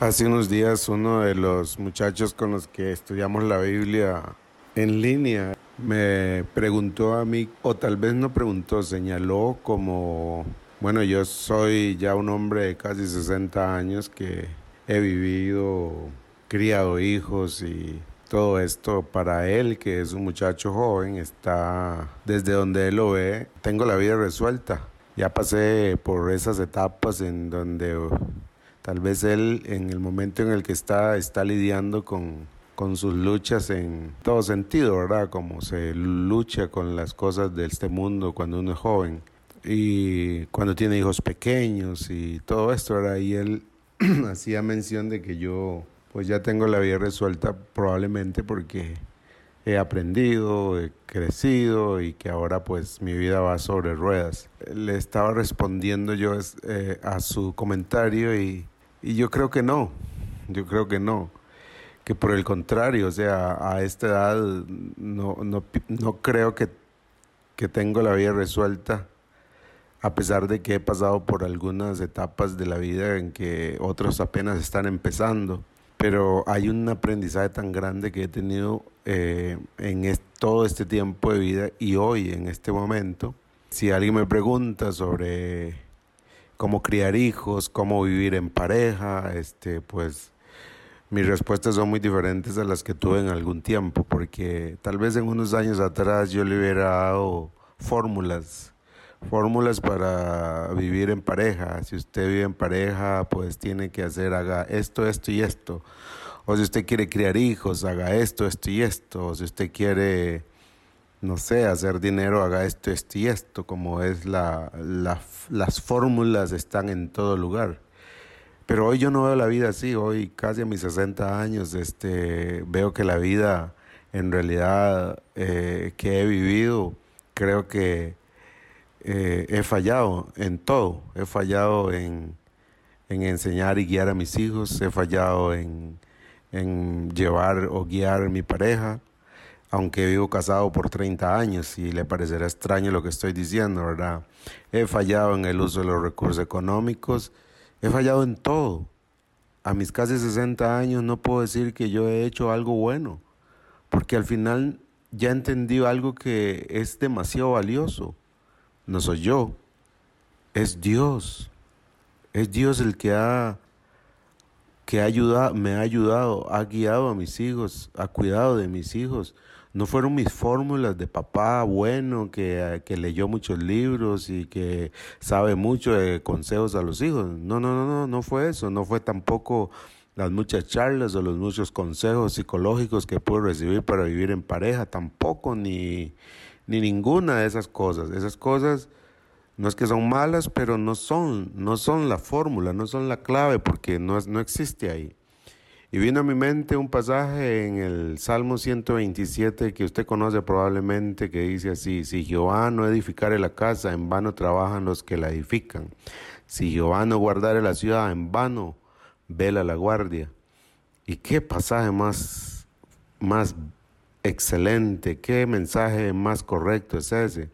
Hace unos días uno de los muchachos con los que estudiamos la Biblia en línea me preguntó a mí, o tal vez no preguntó, señaló como, bueno, yo soy ya un hombre de casi 60 años que he vivido, criado hijos y todo esto para él, que es un muchacho joven, está desde donde él lo ve, tengo la vida resuelta. Ya pasé por esas etapas en donde tal vez él en el momento en el que está está lidiando con, con sus luchas en todo sentido, ¿verdad? Como se lucha con las cosas de este mundo cuando uno es joven y cuando tiene hijos pequeños y todo esto, ¿verdad? Y él hacía mención de que yo pues ya tengo la vida resuelta probablemente porque he aprendido, he crecido y que ahora pues mi vida va sobre ruedas. Le estaba respondiendo yo eh, a su comentario y, y, yo creo que no, yo creo que no, que por el contrario, o sea, a esta edad no, no, no creo que, que tengo la vida resuelta a pesar de que he pasado por algunas etapas de la vida en que otros apenas están empezando pero hay un aprendizaje tan grande que he tenido eh, en todo este tiempo de vida y hoy, en este momento. Si alguien me pregunta sobre cómo criar hijos, cómo vivir en pareja, este, pues mis respuestas son muy diferentes a las que tuve en algún tiempo, porque tal vez en unos años atrás yo le hubiera dado fórmulas fórmulas para vivir en pareja. Si usted vive en pareja, pues tiene que hacer, haga esto, esto y esto. O si usted quiere criar hijos, haga esto, esto y esto. O si usted quiere, no sé, hacer dinero, haga esto, esto y esto. Como es la, las fórmulas están en todo lugar. Pero hoy yo no veo la vida así. Hoy, casi a mis 60 años, este, veo que la vida, en realidad, eh, que he vivido, creo que eh, he fallado en todo. He fallado en, enseñar y guiar a mis hijos, he fallado en, llevar o guiar a mi pareja, aunque vivo casado por 30 años y le parecerá extraño lo que estoy diciendo, ¿verdad? He fallado en el uso de los recursos económicos, he fallado en todo. A mis casi 60 años no puedo decir que yo he hecho algo bueno, porque al final ya entendí algo que es demasiado valioso no soy yo, es Dios. Es Dios el que ha que me ha ayudado, ha guiado a mis hijos, ha cuidado de mis hijos. No fueron mis fórmulas de papá bueno que, que, leyó muchos libros y que sabe mucho de consejos a los hijos. No, no, no, no, no fue eso. No fue tampoco las muchas charlas o los muchos consejos psicológicos que pude recibir para vivir en pareja. Tampoco, ni, ni ninguna de esas cosas. Esas cosas no es que son malas, pero no son, no son la fórmula, no son la clave, porque no, no existe ahí. Y vino a mi mente un pasaje en el Salmo 127 que usted conoce probablemente, que dice así, si Jehová no edificare la casa, en vano trabajan los que la edifican. Si Jehová no guardare la ciudad, en vano vela la guardia. ¿Y qué pasaje más, más excelente, qué mensaje más correcto es ese.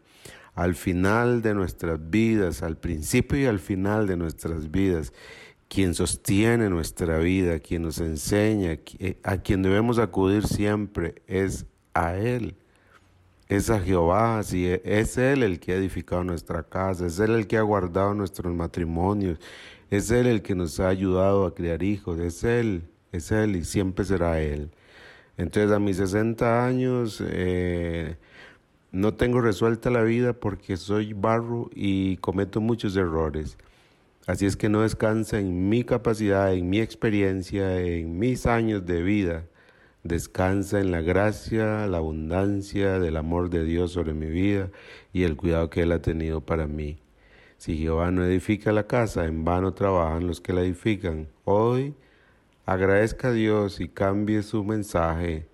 Al final de nuestras vidas, al principio y al final de nuestras vidas, quien sostiene nuestra vida, quien nos enseña, eh, a quien debemos acudir siempre es a Él. Es a Jehová, si e, es Él el que ha edificado nuestra casa, es Él el que ha guardado nuestros matrimonios, es Él el que nos ha ayudado a criar hijos, es Él, es Él y siempre será Él. Entonces a mis 60 años eh, no tengo resuelta la vida porque soy barro y cometo muchos errores. Así es que no descansa en mi capacidad, en mi experiencia, en mis años de vida. Descansa en la gracia, la abundancia del amor de Dios sobre mi vida y el cuidado que Él ha tenido para mí. Si Jehová no edifica la casa, en vano trabajan los que la edifican. Hoy agradezca a Dios y cambie su mensaje,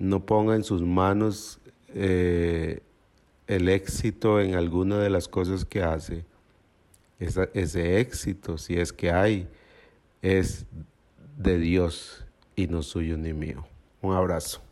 no ponga en sus manos eh, el éxito en alguna de las cosas que hace. ese éxito, si es que hay, es de Dios y no suyo ni mío. Un abrazo.